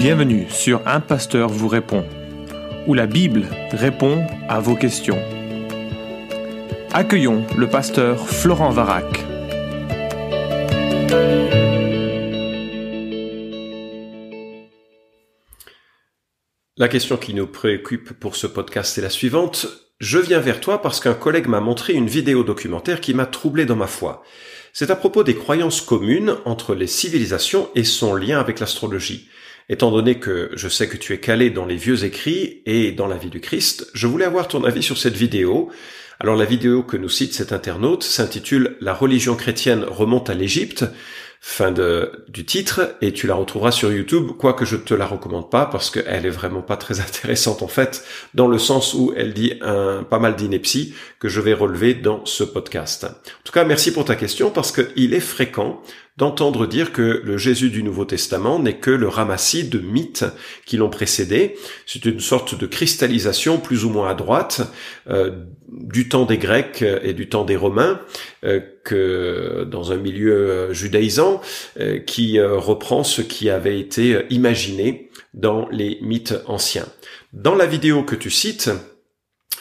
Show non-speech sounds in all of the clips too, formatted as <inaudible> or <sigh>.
Bienvenue sur Un Pasteur vous répond, où la Bible répond à vos questions. Accueillons le pasteur Florent Varac. La question qui nous préoccupe pour ce podcast est la suivante. Je viens vers toi parce qu'un collègue m'a montré une vidéo documentaire qui m'a troublé dans ma foi. C'est à propos des croyances communes entre les civilisations et son lien avec l'astrologie. Étant donné que je sais que tu es calé dans les vieux écrits et dans la vie du Christ, je voulais avoir ton avis sur cette vidéo. Alors la vidéo que nous cite cet internaute s'intitule La religion chrétienne remonte à l'Égypte fin de, du titre et tu la retrouveras sur YouTube, quoique je te la recommande pas parce qu'elle est vraiment pas très <laughs> intéressante en fait, dans le sens où elle dit un, pas mal d'inepties que je vais relever dans ce podcast. En tout cas, merci pour ta question parce qu'il est fréquent d'entendre dire que le Jésus du Nouveau Testament n'est que le ramassis de mythes qui l'ont précédé. C'est une sorte de cristallisation plus ou moins à droite euh, du temps des Grecs et du temps des Romains, euh, que dans un milieu euh, judaïsant, qui reprend ce qui avait été imaginé dans les mythes anciens. Dans la vidéo que tu cites,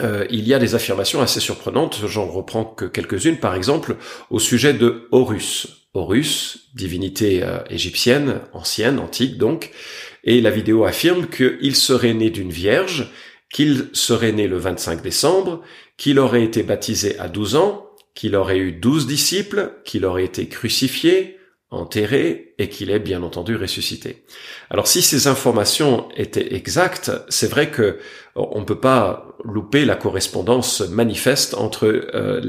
il y a des affirmations assez surprenantes, j'en reprends que quelques-unes par exemple, au sujet de Horus. Horus, divinité euh, égyptienne, ancienne, antique donc, et la vidéo affirme qu'il serait né d'une vierge, qu'il serait né le 25 décembre, qu'il aurait été baptisé à 12 ans, qu'il aurait eu 12 disciples, qu'il aurait été crucifié, enterré et qu'il est bien entendu ressuscité. Alors si ces informations étaient exactes, c'est vrai que on ne peut pas louper la correspondance manifeste entre euh,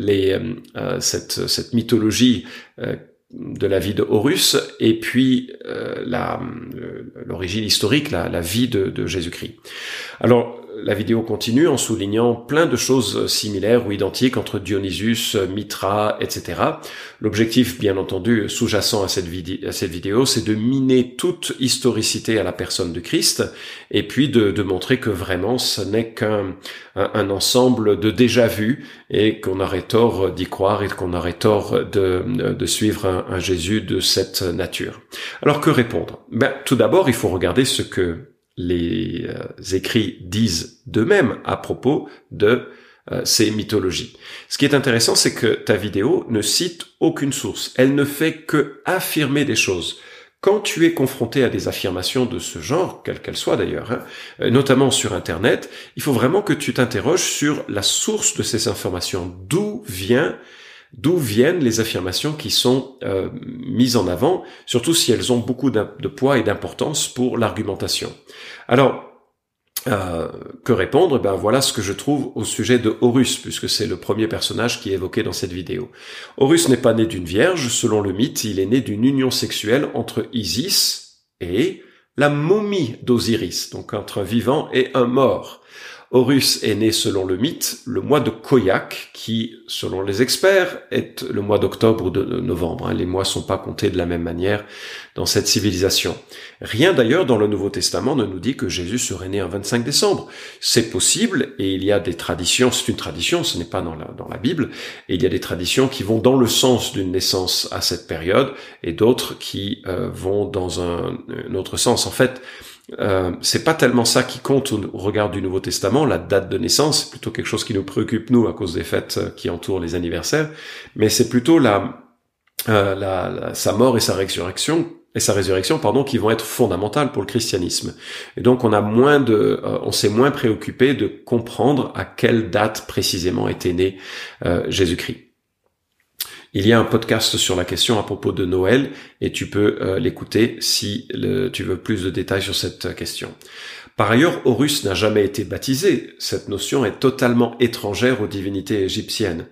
euh, cette, mythologie de la vie de Horus et puis euh, l'origine historique, la, la vie de, de Jésus-Christ. Alors la vidéo continue en soulignant plein de choses similaires ou identiques entre Dionysus, Mitra, etc. L'objectif, bien entendu, sous-jacent à cette, vidéo, c'est de miner toute historicité à la personne de Christ et puis de, montrer que vraiment ce n'est qu'un un, ensemble de déjà-vu et qu'on aurait tort d'y croire et qu'on aurait tort de, de suivre un, un Jésus de cette nature. Alors que répondre? Ben, Tout d'abord, il faut regarder ce que les euh, écrits disent d'eux-mêmes à propos de euh, ces mythologies. Ce qui est intéressant, c'est que ta vidéo ne cite aucune source. Elle ne fait que affirmer des choses. Quand tu es confronté à des affirmations de ce genre, quelles qu'elles soient d'ailleurs, hein, euh, notamment sur Internet, il faut vraiment que tu t'interroges sur la source de ces informations. D'où vient d'où viennent les affirmations qui sont euh, mises en avant, surtout si elles ont beaucoup de poids et d'importance pour l'argumentation. Alors, euh, que répondre? Ben voilà ce que je trouve au sujet de Horus, puisque c'est le premier personnage qui est évoqué dans cette vidéo. Horus n'est pas né d'une vierge, selon le mythe, il est né d'une union sexuelle entre Isis et la momie d'Osiris, donc entre un vivant et un mort. Horus est né selon le mythe le mois de Koyak, qui, selon les experts, est le mois d'octobre ou de novembre. Hein. Les mois sont pas comptés de la même manière dans cette civilisation. Rien d'ailleurs dans le Nouveau Testament ne nous dit que Jésus serait né un 25 décembre. C'est possible et il y a des traditions, c'est une tradition, ce n'est pas dans la, Bible, et il y a des traditions qui vont dans le sens d'une naissance à cette période et d'autres qui euh, vont dans un autre sens. En fait, euh, c'est pas tellement ça qui compte au regard du Nouveau Testament, la date de naissance, c'est plutôt quelque chose qui nous préoccupe nous à cause des fêtes euh, qui entourent les anniversaires, mais c'est plutôt la, euh, la, sa mort et sa résurrection et sa résurrection pardon qui vont être fondamentales pour le christianisme. Et donc on a moins de euh, on s'est moins préoccupé de comprendre à quelle date précisément était né Jésus-Christ. Il y a un podcast sur la question à propos de Noël et tu peux euh, l'écouter si tu veux plus de détails sur cette question. Par ailleurs, Horus n'a jamais été baptisé. Cette notion est totalement étrangère aux divinités égyptiennes.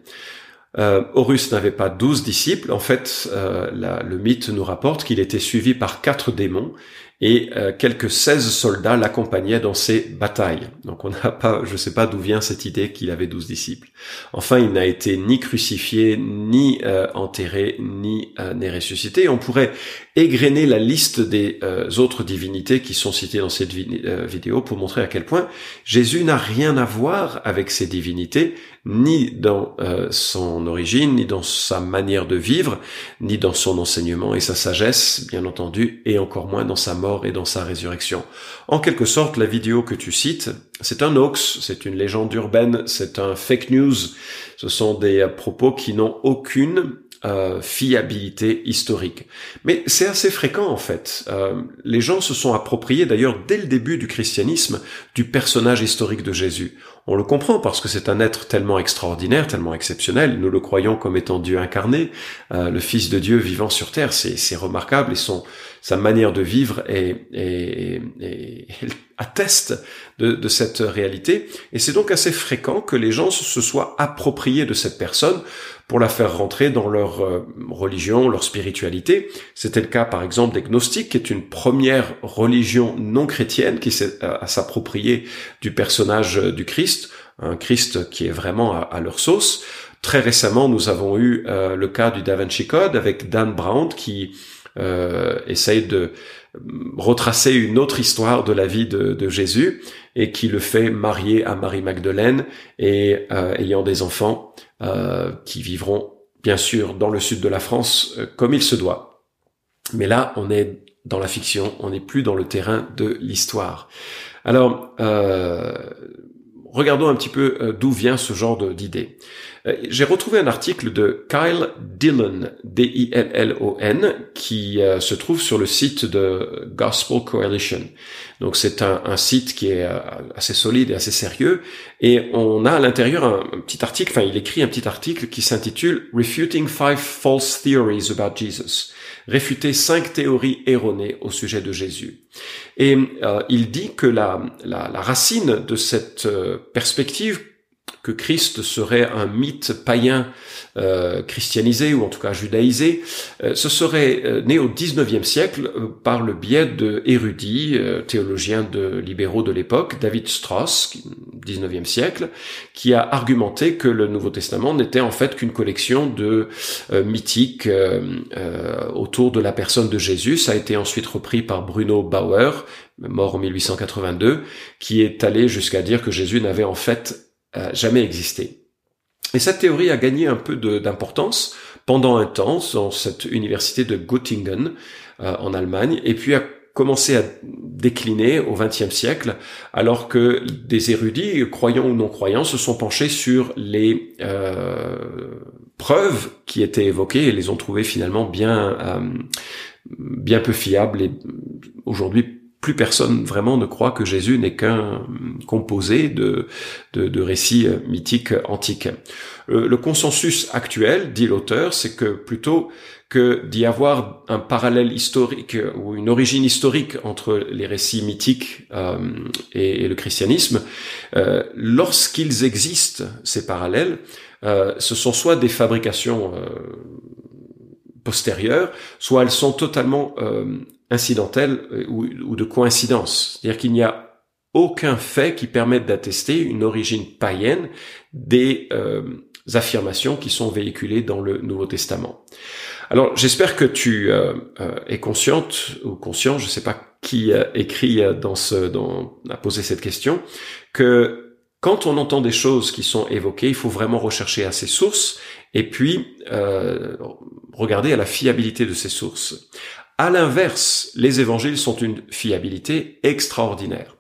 Euh, Horus n'avait pas douze disciples. En fait, euh, le mythe nous rapporte qu'il était suivi par quatre démons et euh, quelques 16 soldats l'accompagnaient dans ses batailles. Donc on n'a pas, je ne sais pas d'où vient cette idée qu'il avait 12 disciples. Enfin, il n'a été ni crucifié, ni euh, enterré, ni euh, ressuscité. On pourrait égrener la liste des autres divinités qui sont citées dans cette vidéo pour montrer à quel point Jésus n'a rien à voir avec ces divinités, ni dans son origine, ni dans sa manière de vivre, ni dans son enseignement et sa sagesse, bien entendu, et encore moins dans sa mort et dans sa résurrection. En quelque sorte, la vidéo que tu cites, c'est un hoax, c'est une légende urbaine, c'est un fake news. Ce sont des propos qui n'ont aucune euh, fiabilité historique. Mais c'est assez fréquent en fait. Euh, les gens se sont appropriés d'ailleurs dès le début du christianisme du personnage historique de Jésus. On le comprend parce que c'est un être tellement extraordinaire, tellement exceptionnel. Nous le croyons comme étant Dieu incarné, euh, le Fils de Dieu vivant sur terre. C'est remarquable et son sa manière de vivre est, atteste de, de, cette réalité. Et c'est donc assez fréquent que les gens se soient appropriés de cette personne pour la faire rentrer dans leur euh, religion, leur spiritualité. C'était le cas par exemple des gnostiques, qui est une première religion non chrétienne qui s'est euh, à, s'approprier du personnage euh, du Christ, un Christ qui est vraiment à, leur sauce. Très récemment, nous avons eu le cas du Da Vinci Code avec Dan Brown qui euh, essaye de retracer une autre histoire de la vie de, Jésus et qui le fait marier à Marie Magdeleine et ayant des enfants euh, qui vivront bien sûr dans le sud de la France euh, comme il se doit. Mais là, on est dans la fiction, on n'est plus dans le terrain de l'histoire. Alors, euh, regardons un petit peu d'où vient ce genre d'idée. J'ai retrouvé un article de Kyle Dillon, D-I-L-L-O-N, qui se trouve sur le site de Gospel Coalition. Donc c'est un, site qui est euh, assez solide et assez sérieux. Et on a à l'intérieur un, petit article, enfin il écrit un petit article qui s'intitule Refuting Five False Theories About Jesus. Réfuter cinq théories erronées au sujet de Jésus. Et euh, il dit que la, racine de cette euh, perspective que Christ serait un mythe païen euh, christianisé ou en tout cas judaïsé, ce serait né au XIXe siècle par le biais de érudits, théologiens de libéraux de l'époque, David Strauss, XIXe siècle, qui a argumenté que le Nouveau Testament n'était en fait qu'une collection de mythiques autour de la personne de Jésus. Ça a été ensuite repris par Bruno Bauer, mort en 1882, qui est allé jusqu'à dire que Jésus n'avait en fait jamais existé. Et cette théorie a gagné un peu d'importance pendant un temps dans cette université de Göttingen euh, en Allemagne, et puis a commencé à décliner au XXe siècle, alors que des érudits, croyants ou non croyants, se sont penchés sur les euh, preuves qui étaient évoquées et les ont trouvées finalement bien euh, bien peu fiables et aujourd'hui plus personne vraiment ne croit que Jésus n'est qu'un composé de, de, récits mythiques antiques. Le, consensus actuel, dit l'auteur, c'est que plutôt que d'y avoir un parallèle historique ou une origine historique entre les récits mythiques euh, et, le christianisme, euh, lorsqu'ils existent, ces parallèles, euh, ce sont soit des fabrications postérieures, soit elles sont totalement incidentelle euh, ou, de coïncidence. C'est-à-dire qu'il n'y a aucun fait qui permette d'attester une origine païenne des euh, affirmations qui sont véhiculées dans le Nouveau Testament. Alors j'espère que tu euh, es consciente ou conscient, je ne sais pas qui écrit dans ce, dans, a posé cette question, que quand on entend des choses qui sont évoquées, il faut vraiment rechercher à ces sources et puis regarder à la fiabilité de ces sources. À l'inverse, les évangiles sont une fiabilité extraordinaire.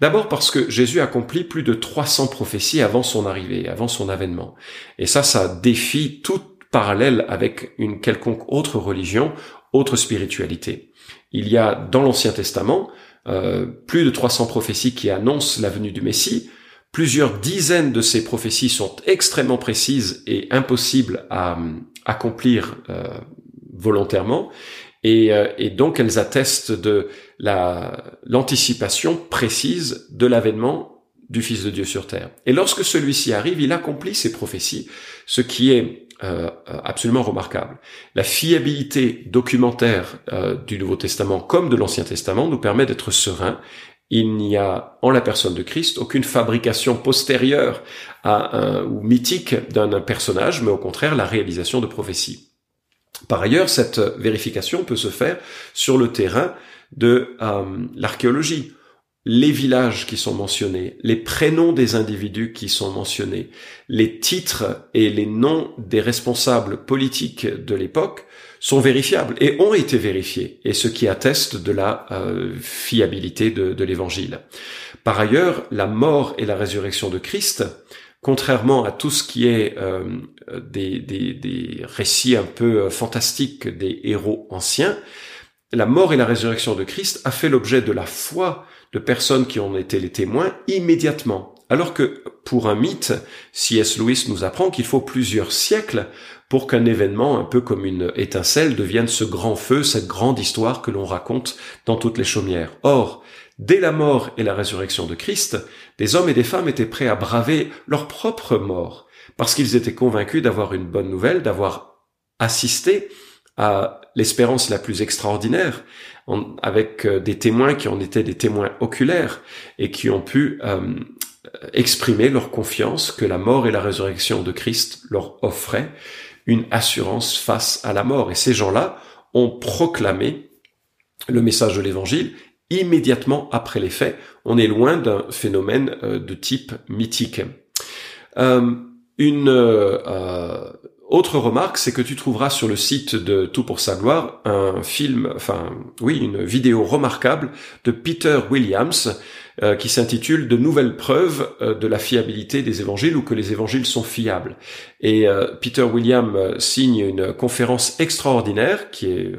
D'abord parce que Jésus accomplit plus de 300 prophéties avant son arrivée, avant son avènement. Et ça, ça défie tout parallèle avec une quelconque autre religion, autre spiritualité. Il y a dans l'Ancien Testament euh, plus de 300 prophéties qui annoncent la venue du Messie. Plusieurs dizaines de ces prophéties sont extrêmement précises et impossibles à euh, accomplir euh, volontairement. Euh, et, donc elles attestent de l'anticipation précise de l'avènement du Fils de Dieu sur terre. Et lorsque celui-ci arrive, il accomplit ses prophéties, ce qui est euh, absolument remarquable. La fiabilité documentaire euh, du Nouveau Testament comme de l'Ancien Testament nous permet d'être sereins. Il n'y a en la personne de Christ aucune fabrication postérieure à ou mythique d'un personnage, mais au contraire la réalisation de prophéties. Par ailleurs, cette vérification peut se faire sur le terrain de euh, l'archéologie. Les villages qui sont mentionnés, les prénoms des individus qui sont mentionnés, les titres et les noms des responsables politiques de l'époque sont vérifiables et ont été vérifiés, et ce qui atteste de la euh, fiabilité de, l'évangile. Par ailleurs, la mort et la résurrection de Christ, contrairement à tout ce qui est euh, des, des, récits un peu fantastiques des héros anciens, la mort et la résurrection de Christ a fait l'objet de la foi de personnes qui ont été les témoins immédiatement. Alors que pour un mythe, C.S. Lewis nous apprend qu'il faut plusieurs siècles pour qu'un événement un peu comme une étincelle devienne ce grand feu, cette grande histoire que l'on raconte dans toutes les chaumières. Or, dès la mort et la résurrection de Christ, des hommes et des femmes étaient prêts à braver leur propre mort, parce qu'ils étaient convaincus d'avoir une bonne nouvelle, d'avoir assisté à l'espérance la plus extraordinaire, avec euh, des témoins qui en étaient des témoins oculaires et qui ont pu euh, exprimer leur confiance que la mort et la résurrection de Christ leur offraient une assurance face à la mort. Et ces gens-là ont proclamé le message de l'évangile immédiatement après les faits. On est loin d'un phénomène euh, de type mythique. Euh, une euh, autre remarque, c'est que tu trouveras sur le site de Tout pour sa gloire un film, enfin oui, une vidéo remarquable de Peter Williams euh, qui s'intitule De nouvelles preuves euh, de la fiabilité des évangiles ou que les évangiles sont fiables. Et Peter Williams signe une conférence extraordinaire qui est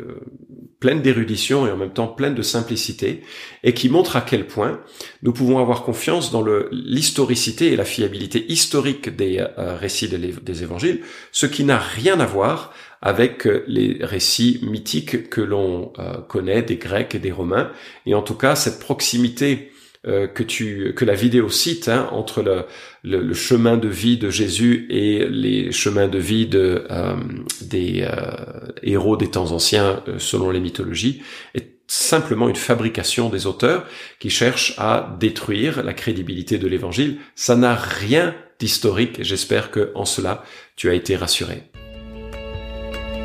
pleine d'érudition et en même temps pleine de simplicité et qui montre à quel point nous pouvons avoir confiance dans l'historicité et la fiabilité historique des récits des, évangiles, ce qui n'a rien à voir avec les récits mythiques que l'on connaît des Grecs et des Romains. Et en tout cas, cette proximité euh, que tu que la vidéo cite hein, entre le, le, chemin de vie de Jésus et les chemins de vie de euh, des euh, héros des temps anciens selon les mythologies est simplement une fabrication des auteurs qui cherchent à détruire la crédibilité de l'évangile. Ça n'a rien d'historique. J'espère que en cela tu as été rassuré.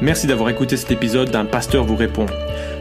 Merci d'avoir écouté cet épisode d'un pasteur vous répond.